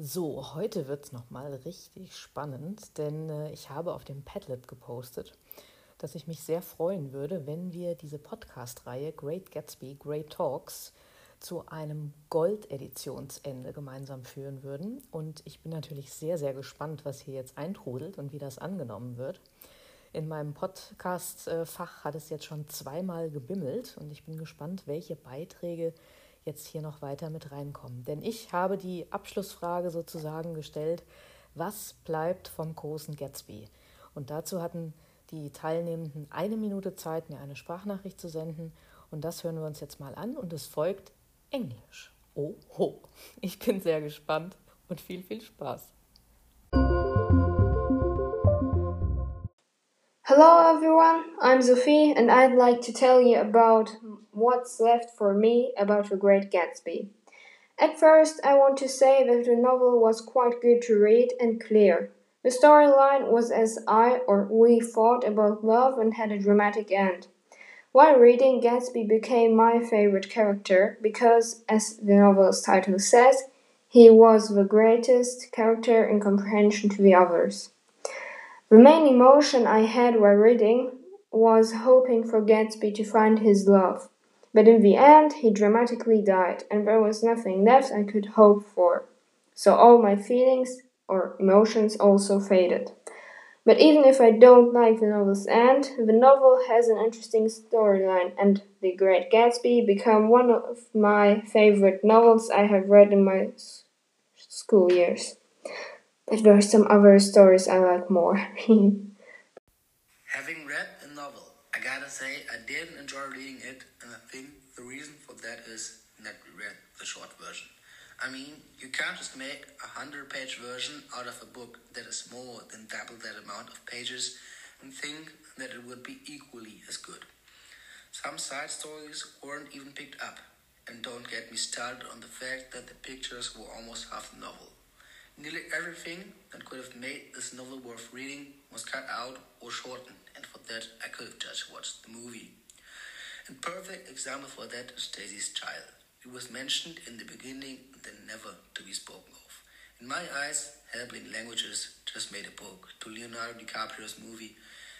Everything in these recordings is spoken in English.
So, heute wird es nochmal richtig spannend, denn äh, ich habe auf dem Padlet gepostet, dass ich mich sehr freuen würde, wenn wir diese Podcast-Reihe Great Gatsby, Great Talks zu einem Gold-Editionsende gemeinsam führen würden. Und ich bin natürlich sehr, sehr gespannt, was hier jetzt eintrudelt und wie das angenommen wird. In meinem Podcast-Fach hat es jetzt schon zweimal gebimmelt und ich bin gespannt, welche Beiträge jetzt hier noch weiter mit reinkommen. Denn ich habe die Abschlussfrage sozusagen gestellt, was bleibt vom großen Gatsby? Und dazu hatten die Teilnehmenden eine Minute Zeit, mir eine Sprachnachricht zu senden. Und das hören wir uns jetzt mal an. Und es folgt Englisch. Oh. Ich bin sehr gespannt und viel, viel Spaß. Hello everyone, I'm Sophie and I'd like to tell you about what's left for me about The Great Gatsby. At first, I want to say that the novel was quite good to read and clear. The storyline was as I or we thought about love and had a dramatic end. While reading, Gatsby became my favorite character because, as the novel's title says, he was the greatest character in comprehension to the others. The main emotion I had while reading was hoping for Gatsby to find his love. But in the end, he dramatically died, and there was nothing left I could hope for. So all my feelings or emotions also faded. But even if I don't like the novel's end, the novel has an interesting storyline, and The Great Gatsby became one of my favorite novels I have read in my school years. But there are some other stories I like more. Having read the novel, I gotta say I didn't enjoy reading it, and I think the reason for that is that we read the short version. I mean, you can't just make a hundred page version out of a book that is more than double that amount of pages and think that it would be equally as good. Some side stories weren't even picked up, and don't get me started on the fact that the pictures were almost half the novel. Nearly everything that could have made this novel worth reading was cut out or shortened, and for that I could have just watched the movie. A perfect example for that is Daisy's Child. It was mentioned in the beginning, then never to be spoken of. In my eyes, Helbling Languages just made a book to Leonardo DiCaprio's movie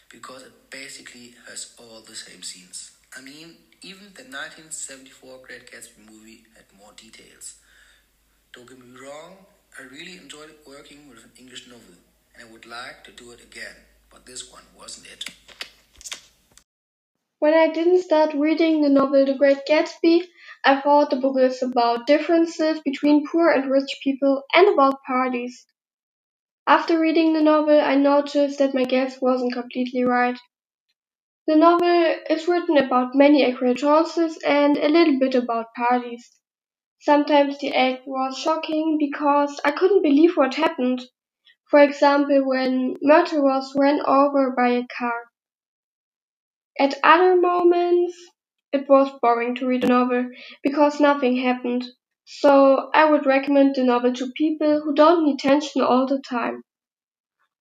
because it basically has all the same scenes. I mean, even the 1974 Great Gatsby movie had more details. Don't get me wrong, I really enjoyed working with an English novel, and I would like to do it again, but this one wasn't it. When I didn't start reading the novel The Great Gatsby, I thought the book is about differences between poor and rich people and about parties. After reading the novel, I noticed that my guess wasn't completely right. The novel is written about many acquaintances and a little bit about parties. Sometimes the act was shocking because I couldn't believe what happened. For example, when Myrtle was run over by a car. At other moments, it was boring to read a novel because nothing happened. So I would recommend the novel to people who don't need tension all the time.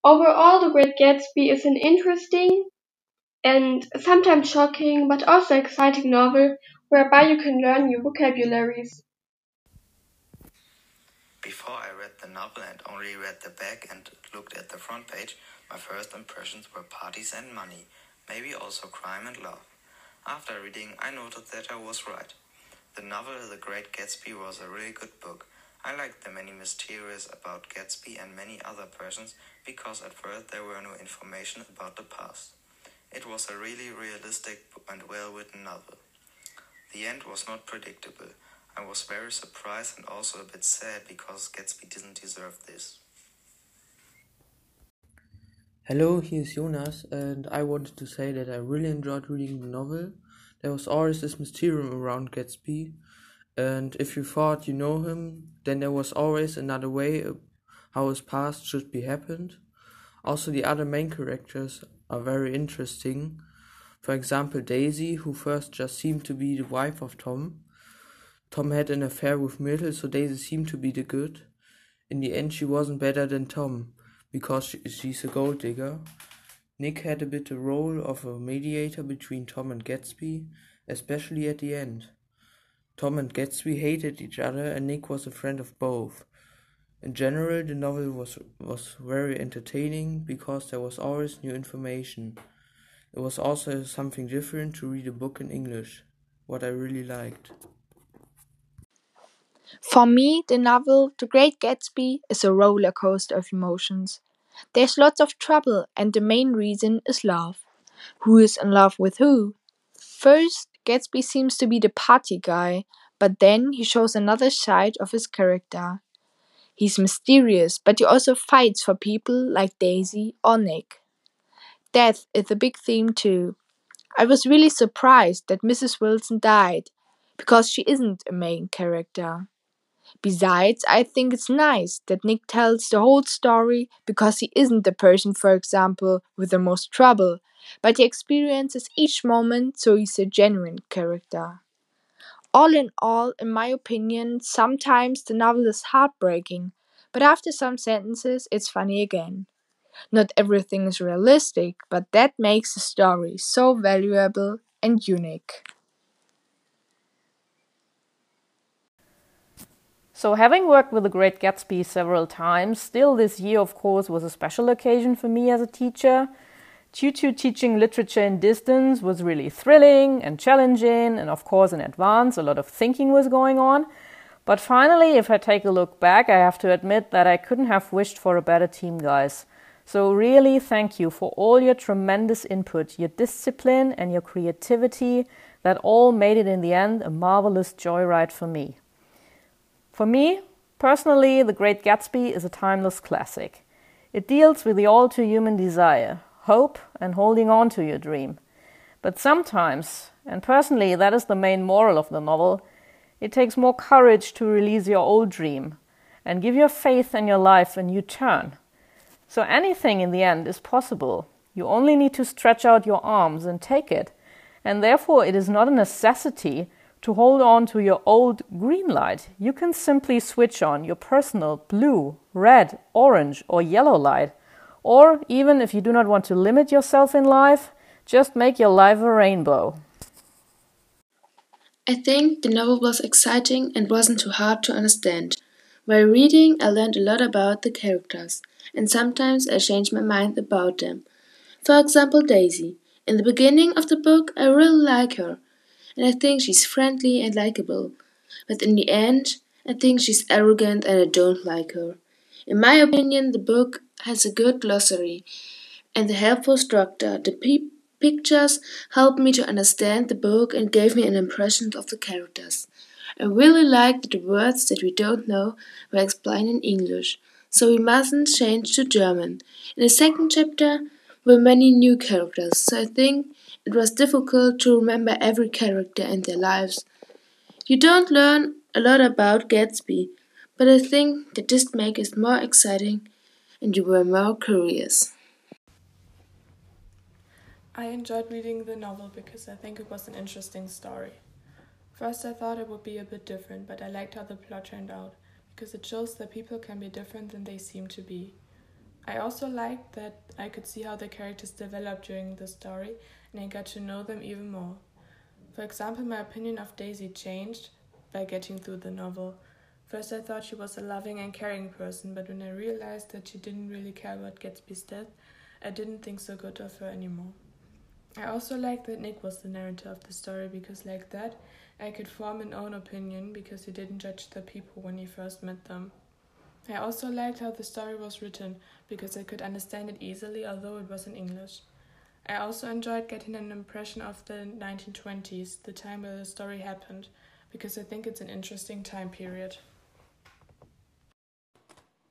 Overall, The Great Gatsby is an interesting and sometimes shocking but also exciting novel whereby you can learn new vocabularies. Before I read the novel and only read the back and looked at the front page, my first impressions were parties and money, maybe also crime and love. After reading, I noted that I was right. The novel The Great Gatsby was a really good book. I liked the many mysteries about Gatsby and many other persons because at first there were no information about the past. It was a really realistic and well written novel. The end was not predictable. I was very surprised and also a bit sad because Gatsby didn't deserve this. Hello, here's Jonas, and I wanted to say that I really enjoyed reading the novel. There was always this mysterium around Gatsby, and if you thought you know him, then there was always another way how his past should be happened. Also, the other main characters are very interesting. For example, Daisy, who first just seemed to be the wife of Tom, Tom had an affair with Myrtle, so Daisy seemed to be the good. In the end, she wasn't better than Tom, because she, she's a gold digger. Nick had a bit the role of a mediator between Tom and Gatsby, especially at the end. Tom and Gatsby hated each other, and Nick was a friend of both. In general, the novel was was very entertaining because there was always new information. It was also something different to read a book in English, what I really liked. For me, the novel The Great Gatsby is a roller coaster of emotions. There's lots of trouble, and the main reason is love. Who is in love with who? First, Gatsby seems to be the party guy, but then he shows another side of his character. He's mysterious, but he also fights for people like Daisy or Nick. Death is a big theme too. I was really surprised that Mrs. Wilson died, because she isn't a main character. Besides, I think it's nice that Nick tells the whole story because he isn't the person, for example, with the most trouble, but he experiences each moment, so he's a genuine character. All in all, in my opinion, sometimes the novel is heartbreaking, but after some sentences, it's funny again. Not everything is realistic, but that makes the story so valuable and unique. So, having worked with The Great Gatsby several times, still this year, of course, was a special occasion for me as a teacher. To teaching literature in distance was really thrilling and challenging, and of course, in advance, a lot of thinking was going on. But finally, if I take a look back, I have to admit that I couldn't have wished for a better team, guys. So, really, thank you for all your tremendous input, your discipline, and your creativity that all made it in the end a marvelous joyride for me. For me, personally, The Great Gatsby is a timeless classic. It deals with the all too human desire, hope, and holding on to your dream. But sometimes, and personally that is the main moral of the novel, it takes more courage to release your old dream and give your faith and your life a new turn. So anything in the end is possible. You only need to stretch out your arms and take it. And therefore, it is not a necessity to hold on to your old green light, you can simply switch on your personal blue, red, orange, or yellow light. Or even if you do not want to limit yourself in life, just make your life a rainbow. I think the novel was exciting and wasn't too hard to understand. While reading, I learned a lot about the characters, and sometimes I changed my mind about them. For example, Daisy. In the beginning of the book, I really like her, and I think she's friendly and likable. But in the end, I think she's arrogant and I don't like her. In my opinion, the book has a good glossary and a helpful structure. The pe- pictures helped me to understand the book and gave me an impression of the characters. I really liked that the words that we don't know were explained in English, so we mustn't change to German. In the second chapter were many new characters, so I think it was difficult to remember every character and their lives. You don't learn a lot about Gatsby, but I think that this makes it more exciting and you were more curious. I enjoyed reading the novel because I think it was an interesting story. First, I thought it would be a bit different, but I liked how the plot turned out because it shows that people can be different than they seem to be. I also liked that I could see how the characters developed during the story and I got to know them even more. For example, my opinion of Daisy changed by getting through the novel. First, I thought she was a loving and caring person, but when I realized that she didn't really care about Gatsby's death, I didn't think so good of her anymore. I also liked that Nick was the narrator of the story because, like that, I could form an own opinion because he didn't judge the people when he first met them. I also liked how the story was written because I could understand it easily, although it was in English. I also enjoyed getting an impression of the 1920s, the time where the story happened, because I think it's an interesting time period.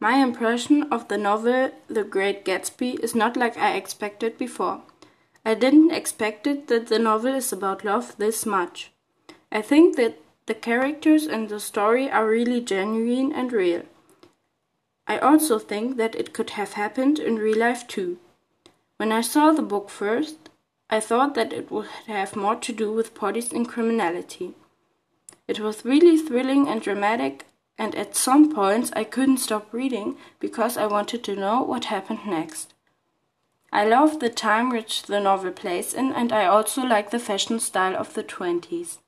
My impression of the novel The Great Gatsby is not like I expected before. I didn't expect it that the novel is about love this much. I think that the characters and the story are really genuine and real. I also think that it could have happened in real life too. When I saw the book first, I thought that it would have more to do with parties and criminality. It was really thrilling and dramatic, and at some points I couldn't stop reading because I wanted to know what happened next. I love the time which the novel plays in, and I also like the fashion style of the 20s.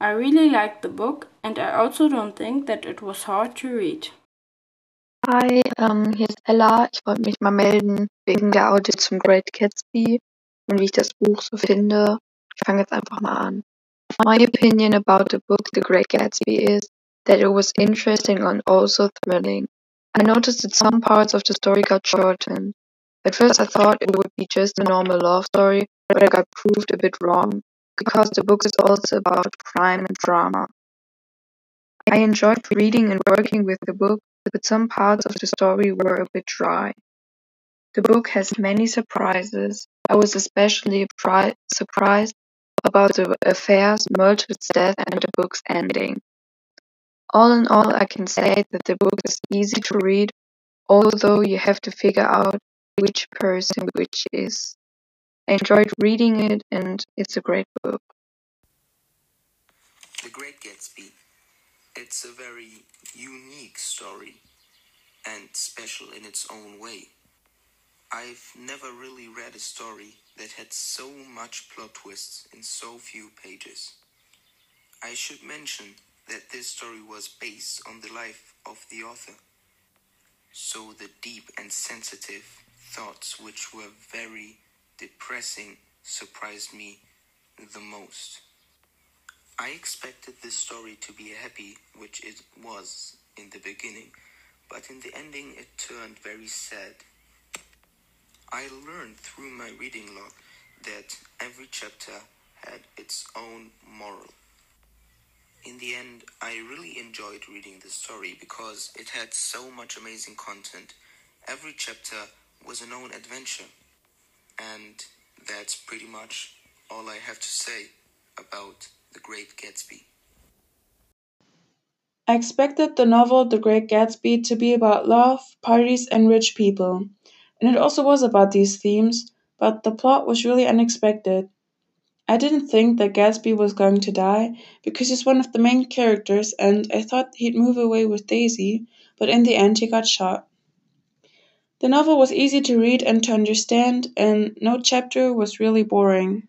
I really liked the book, and I also don't think that it was hard to read. Hi, ähm, hier ist Ella. Ich wollte mich mal melden wegen der Audit zum Great Gatsby und wie ich das Buch so finde. Ich fange jetzt einfach mal an. My opinion about the book The Great Gatsby is that it was interesting and also thrilling. I noticed that some parts of the story got shortened. At first I thought it would be just a normal love story, but I got proved a bit wrong, because the book is also about crime and drama. I enjoyed reading and working with the book, but some parts of the story were a bit dry. The book has many surprises. I was especially surprised about the affair's Mildred's death and the book's ending. All in all, I can say that the book is easy to read, although you have to figure out which person which is. I enjoyed reading it, and it's a great book. The Great Gatsby. It's a very unique story and special in its own way. I've never really read a story that had so much plot twists in so few pages. I should mention that this story was based on the life of the author. So the deep and sensitive thoughts, which were very depressing, surprised me the most. I expected this story to be happy, which it was in the beginning, but in the ending it turned very sad I learned through my reading log that every chapter had its own moral. In the end, I really enjoyed reading the story because it had so much amazing content. Every chapter was an own adventure. And that's pretty much all I have to say about The Great Gatsby. I expected the novel The Great Gatsby to be about love, parties, and rich people and it also was about these themes, but the plot was really unexpected. I didn't think that Gatsby was going to die because he's one of the main characters, and I thought he'd move away with Daisy, but in the end he got shot. The novel was easy to read and to understand, and no chapter was really boring.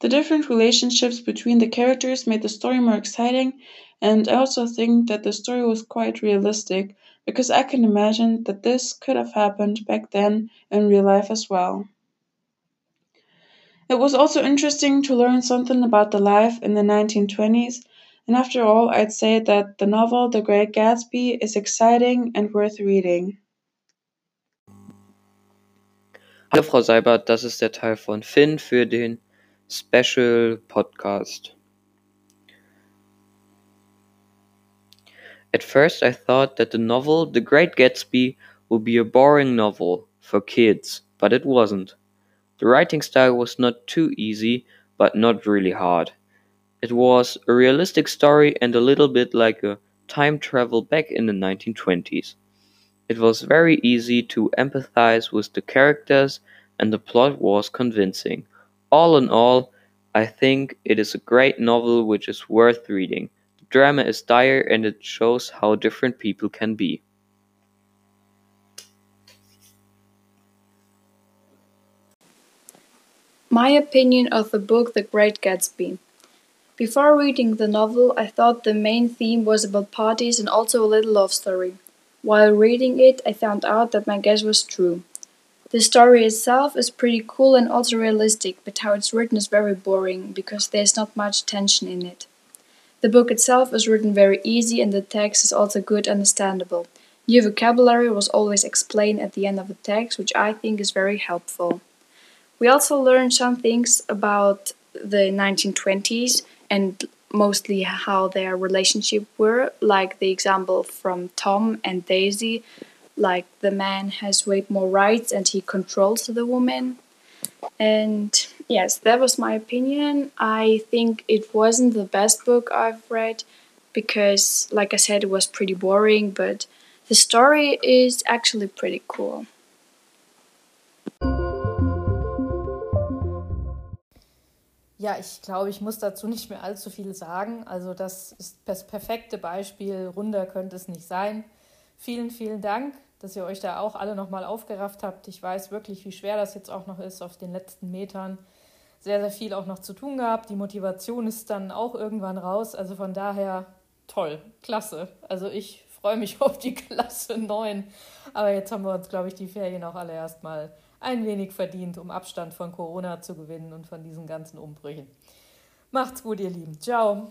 The different relationships between the characters made the story more exciting, and I also think that the story was quite realistic because I can imagine that this could have happened back then in real life as well. It was also interesting to learn something about the life in the 1920s, and after all, I'd say that the novel The Great Gatsby is exciting and worth reading. Hallo Frau Seibert, das ist der Teil von Finn für den Special Podcast. At first I thought that the novel The Great Gatsby would be a boring novel for kids, but it wasn't. The writing style was not too easy, but not really hard. It was a realistic story and a little bit like a time travel back in the 1920s. It was very easy to empathize with the characters and the plot was convincing. All in all, I think it is a great novel which is worth reading The drama is dire and it shows how different people can be. My opinion of the book The Great Gatsby. Before reading the novel, I thought the main theme was about parties and also a little love story. While reading it, I found out that my guess was true. The story itself is pretty cool and also realistic, but how it's written is very boring because there's not much tension in it. The book itself is written very easy and the text is also good understandable. New vocabulary was always explained at the end of the text, which I think is very helpful. We also learned some things about the 1920s and mostly how their relationship were, like the example from Tom and Daisy, like the man has way more rights and he controls the woman. And yes, that was my opinion. I think it wasn't the best book I've read because, like I said, it was pretty boring, but the story is actually pretty cool. Ja, ich glaube, ich muss dazu nicht mehr allzu viel sagen. Also das ist das perfekte Beispiel. Runder könnte es nicht sein. Vielen, vielen Dank dass ihr euch da auch alle nochmal aufgerafft habt. Ich weiß wirklich, wie schwer das jetzt auch noch ist auf den letzten Metern. Sehr, sehr viel auch noch zu tun gehabt. Die Motivation ist dann auch irgendwann raus. Also von daher toll, klasse. Also ich freue mich auf die Klasse 9. Aber jetzt haben wir uns, glaube ich, die Ferien auch alle erstmal ein wenig verdient, um Abstand von Corona zu gewinnen und von diesen ganzen Umbrüchen. Macht's gut, ihr Lieben. Ciao.